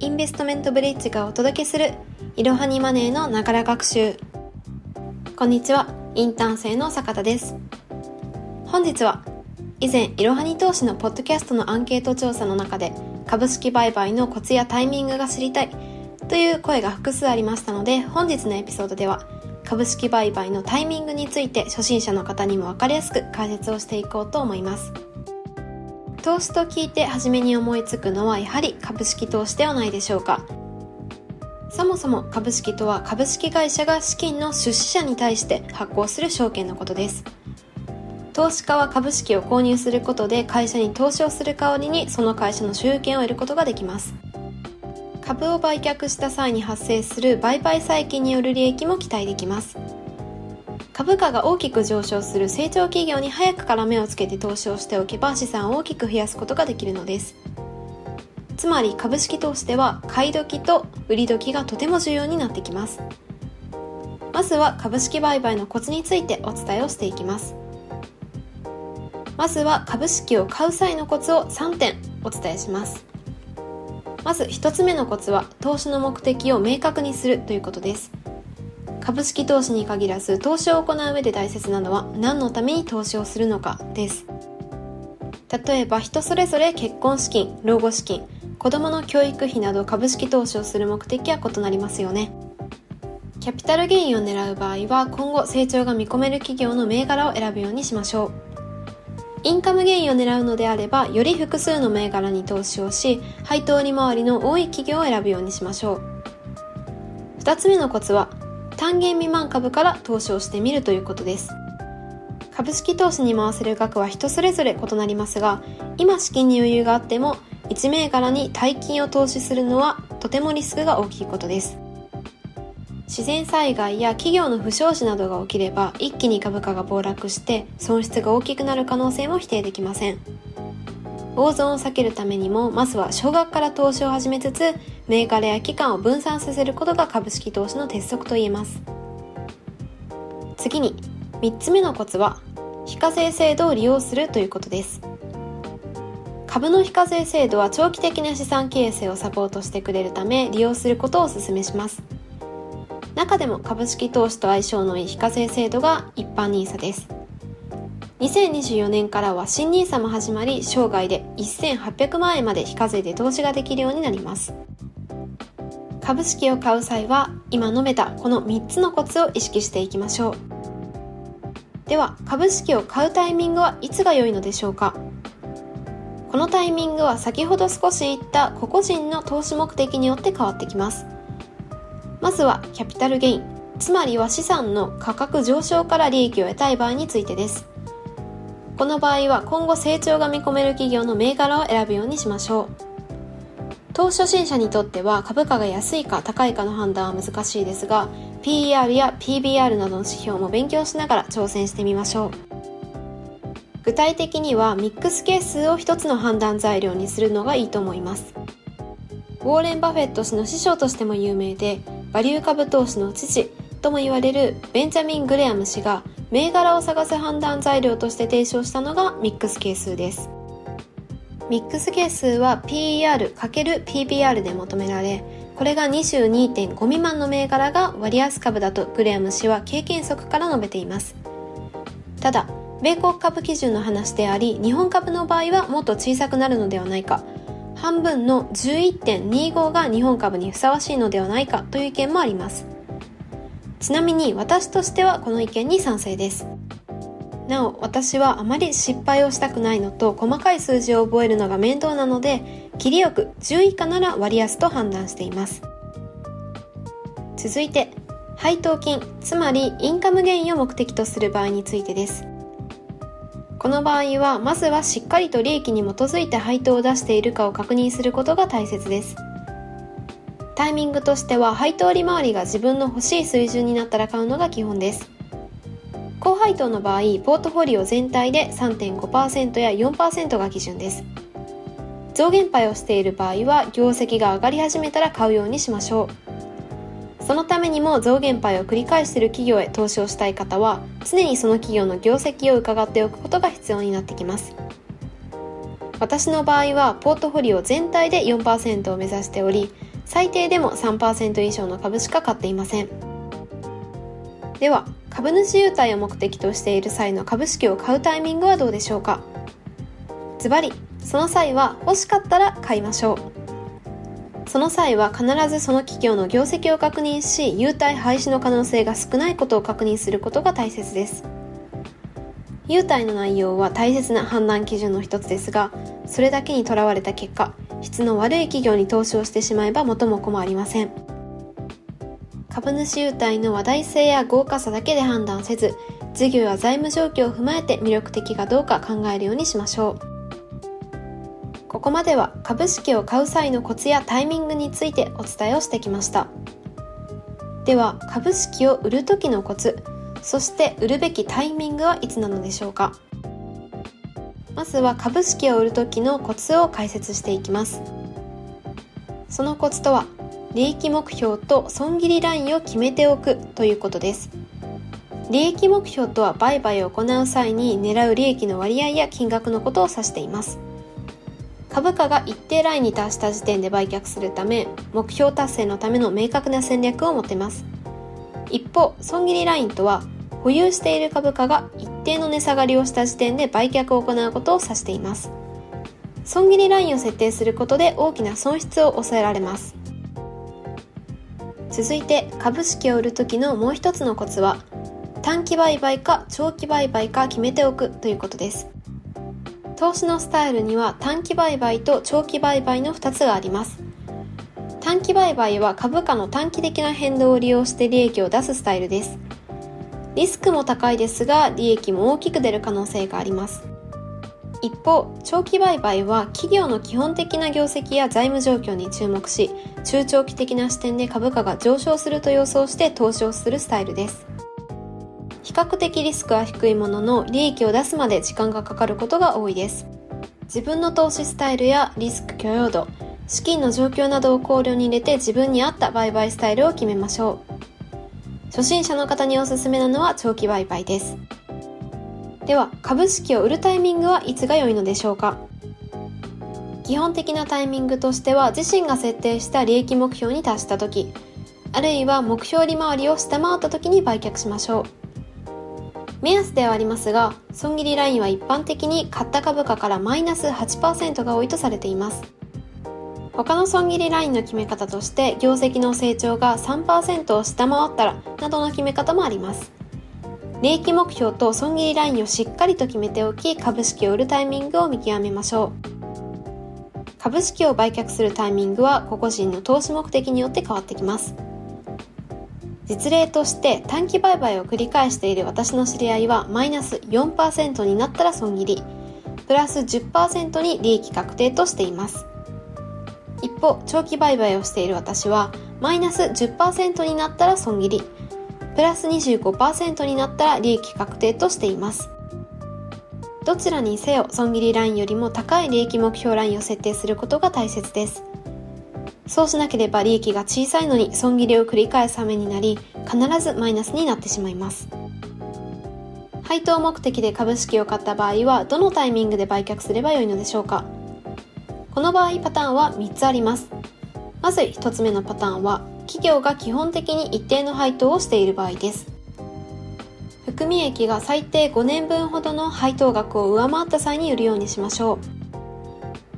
インベストメントブリッジがお届けするいろはにマネーのながら学習。こんにちは。インターン生の坂田です。本日は以前いろはに投資のポッドキャストのアンケート調査の中で株式売買のコツやタイミングが知りたいという声が複数ありましたので本日のエピソードでは株式売買のタイミングについて初心者の方にも分かりやすく解説をしていこうと思います。投資と聞いて初めに思いつくのはやはり株式投資ではないでしょうか。そもそも株式とは株式会社が資金の出資者に対して発行する証券のことです。投資家は株式を購入することで会社に投資をする代わりにその会社の所有権を得ることができます。株を売却した際に発生する売買債金による利益も期待できます。株価が大きく上昇する成長企業に早くから目をつけて投資をしておけば資産を大きく増やすことができるのです。つまり株式投資では買い時と売り時がとても重要になってきます。まずは株式売買のコツについてお伝えをしていきます。まずは株式を買う際のコツを3点お伝えします。まず1つ目のコツは投資の目的を明確にするということです。株式投資に限らず投資を行う上で大切なのは何のために投資をするのかです。例えば人それぞれ結婚資金老後資金子どもの教育費など株式投資をする目的は異なりますよね。キャピタルゲインを狙う場合は今後成長が見込める企業の銘柄を選ぶようにしましょう。インカムゲインを狙うのであればより複数の銘柄に投資をし配当利回りの多い企業を選ぶようにしましょう。2つ目のコツは単元未満株から投資をしてみるということです。株式投資に回せる額は人それぞれ異なりますが今資金に余裕があっても1銘柄に大金を投資するのはとてもリスクが大きいことです。自然災害や企業の不祥事などが起きれば一気に株価が暴落して損失が大きくなる可能性も否定できません。大損を避けるためにもまずは少額から投資を始めつつ銘柄や期間を分散させることが株式投資の鉄則と言えます。次に3つ目のコツは非課税制度を利用するということです。株の非課税制度は長期的な資産形成をサポートしてくれるため利用することをお勧めします。中でも株式投資と相性のいい非課税制度が一般 NISA です。2024年からは新 NISA も始まり生涯で1800万円まで非課税で投資ができるようになります。株式を買う際は今述べたこの3つのコツを意識していきましょう。では株式を買うタイミングはいつが良いのでしょうか？このタイミングは先ほど少し言った個々人の投資目的によって変わってきます。まずはキャピタルゲインつまりは資産の価格上昇から利益を得たい場合についてです。この場合は今後成長が見込める企業の銘柄を選ぶようにしましょう。投資初心者にとっては株価が安いか高いかの判断は難しいですが、PER や PBR などの指標も勉強しながら挑戦してみましょう。具体的にはミックス係数を一つの判断材料にするのがいいと思います。ウォーレン・バフェット氏の師匠としても有名で、バリュー株投資の父とも言われるベンジャミン・グレアム氏が銘柄を探す判断材料として提唱したのがミックス係数です。ミックス係数は PER×PBR で求められ、これが22.5未満の銘柄が割安株だとグレアム氏は経験則から述べています。ただ、米国株基準の話であり、日本株の場合はもっと小さくなるのではないか、半分の11.25が日本株にふさわしいのではないかという意見もあります。ちなみに私としてはこの意見に賛成です。なお、私はあまり失敗をしたくないのと細かい数字を覚えるのが面倒なので、切りよく10以下なら割安と判断しています。続いて、配当金、つまりインカムゲインを目的とする場合についてです。この場合は、まずはしっかりと利益に基づいて配当を出しているかを確認することが大切です。タイミングとしては配当利回りが自分の欲しい水準になったら買うのが基本です。高配当の場合、ポートフォリオ全体で3.5%や4%が基準です。増減配をしている場合は、業績が上がり始めたら買うようにしましょう。そのためにも増減配を繰り返している企業へ投資をしたい方は、常にその企業の業績を伺っておくことが必要になってきます。私の場合は、ポートフォリオ全体で4%を目指しており、最低でも3%以上の株しか買っていません。では株主優待を目的としている際の株式を買うタイミングはどうでしょうか？ズバリその際は欲しかったら買いましょう。その際は必ずその企業の業績を確認し優待廃止の可能性が少ないことを確認することが大切です。優待の内容は大切な判断基準の一つですがそれだけにとらわれた結果質の悪い企業に投資をしてしまえば元も子もありません。株主優待の話題性や豪華さだけで判断せず事業や財務状況を踏まえて魅力的かどうか考えるようにしましょう。ここまでは株式を買う際のコツやタイミングについてお伝えをしてきました。では株式を売る時のコツそして売るべきタイミングはいつなのでしょうか。まずは株式を売る時のコツを解説していきます。そのコツとは利益目標と損切りラインを決めておくということです。利益目標とは売買を行う際に狙う利益の割合や金額のことを指しています。株価が一定ラインに達した時点で売却するため目標達成のための明確な戦略を持てます。一方損切りラインとは保有している株価が一定の値下がりをした時点で売却を行うことを指しています。損切りラインを設定することで大きな損失を抑えられます。続いて株式を売る時のもう一つのコツは短期売買か長期売買か決めておくということです。投資のスタイルには短期売買と長期売買の2つがあります。短期売買は株価の短期的な変動を利用して利益を出すスタイルです。リスクも高いですが利益も大きく出る可能性があります。一方長期売買は企業の基本的な業績や財務状況に注目し中長期的な視点で株価が上昇すると予想して投資をするスタイルです。比較的リスクは低いものの利益を出すまで時間がかかることが多いです。自分の投資スタイルやリスク許容度資金の状況などを考慮に入れて自分に合った売買スタイルを決めましょう。初心者の方におすすめなのは長期売買です。では株式を売るタイミングはいつが良いのでしょうか？基本的なタイミングとしては自身が設定した利益目標に達した時あるいは目標利回りを下回った時に売却しましょう。目安ではありますが損切りラインは一般的に買った株価からマイナス8%が多いとされています。他の損切りラインの決め方として業績の成長が3%を下回ったらなどの決め方もあります。利益目標と損切りラインをしっかりと決めておき株式を売るタイミングを見極めましょう。株式を売却するタイミングは個々人の投資目的によって変わってきます。実例として短期売買を繰り返している私の知り合いはマイナス4%になったら損切りプラス10%に利益確定としています。一方長期売買をしている私はマイナス10%になったら損切りプラス25%になったら利益確定としています。どちらにせよ損切りラインよりも高い利益目標ラインを設定することが大切です。そうしなければ利益が小さいのに損切りを繰り返すためになり必ずマイナスになってしまいます。配当目的で株式を買った場合はどのタイミングで売却すればよいのでしょうか。この場合パターンは3つあります。まず1つ目のパターンは、企業が基本的に一定の配当をしている場合です。含み益が最低5年分ほどの配当額を上回った際に売るようにしましょ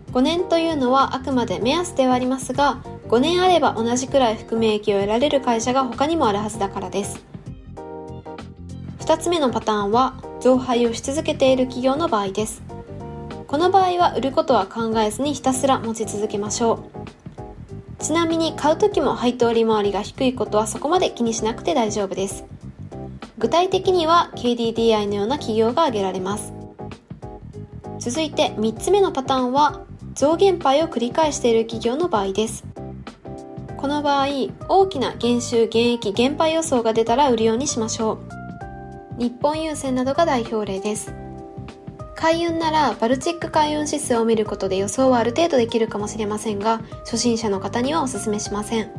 う。5年というのはあくまで目安ではありますが、5年あれば同じくらい含み益を得られる会社が他にもあるはずだからです。2つ目のパターンは、増配をし続けている企業の場合です。この場合は売ることは考えずにひたすら持ち続けましょう。ちなみに買う時も配当利回りが低いことはそこまで気にしなくて大丈夫です。具体的には KDDI のような企業が挙げられます。続いて3つ目のパターンは増減配を繰り返している企業の場合です。この場合大きな減収減益減配予想が出たら売るようにしましょう。日本郵船などが代表例です。海運ならバルチック海運指数を見ることで予想はある程度できるかもしれませんが初心者の方にはお勧めしません。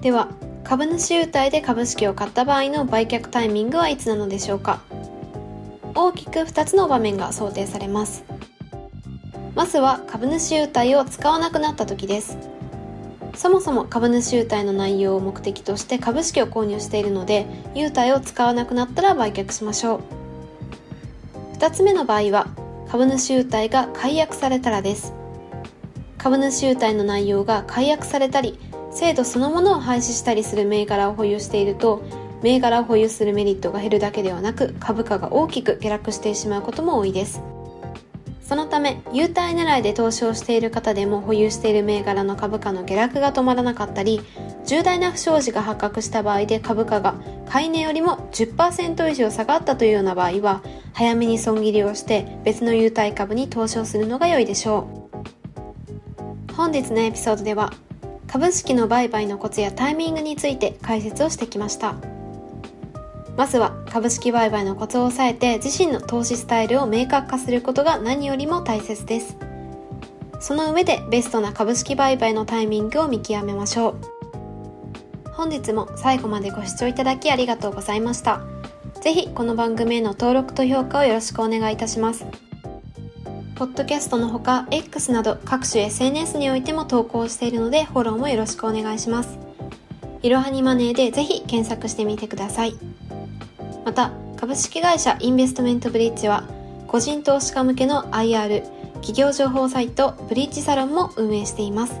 では株主優待で株式を買った場合の売却タイミングはいつなのでしょうか。大きく2つの場面が想定されます。まずは株主優待を使わなくなった時です。そもそも株主優待の内容を目的として株式を購入しているので優待を使わなくなったら売却しましょう。2つ目の場合は株主優待が解約されたらです。株主優待の内容が解約されたり制度そのものを廃止したりする銘柄を保有していると銘柄を保有するメリットが減るだけではなく株価が大きく下落してしまうことも多いです。そのため優待狙いで投資をしている方でも保有している銘柄の株価の下落が止まらなかったり重大な不祥事が発覚した場合で株価が買い値よりも10%以上下がったというような場合は早めに損切りをして別の優待株に投資をするのが良いでしょう本日のエピソードでは株式の売買のコツやタイミングについて解説をしてきました。まずは株式売買のコツを押さえて自身の投資スタイルを明確化することが何よりも大切です。その上でベストな株式売買のタイミングを見極めましょう。本日も最後までご視聴いただきありがとうございました。ぜひこの番組への登録と評価をよろしくお願いいたします。ポッドキャストのほか X など各種 SNS においても投稿しているのでフォローもよろしくお願いします。いろはにマネーでぜひ検索してみてください。また株式会社インベストメントブリッジは個人投資家向けの IR 企業情報サイトブリッジサロンも運営しています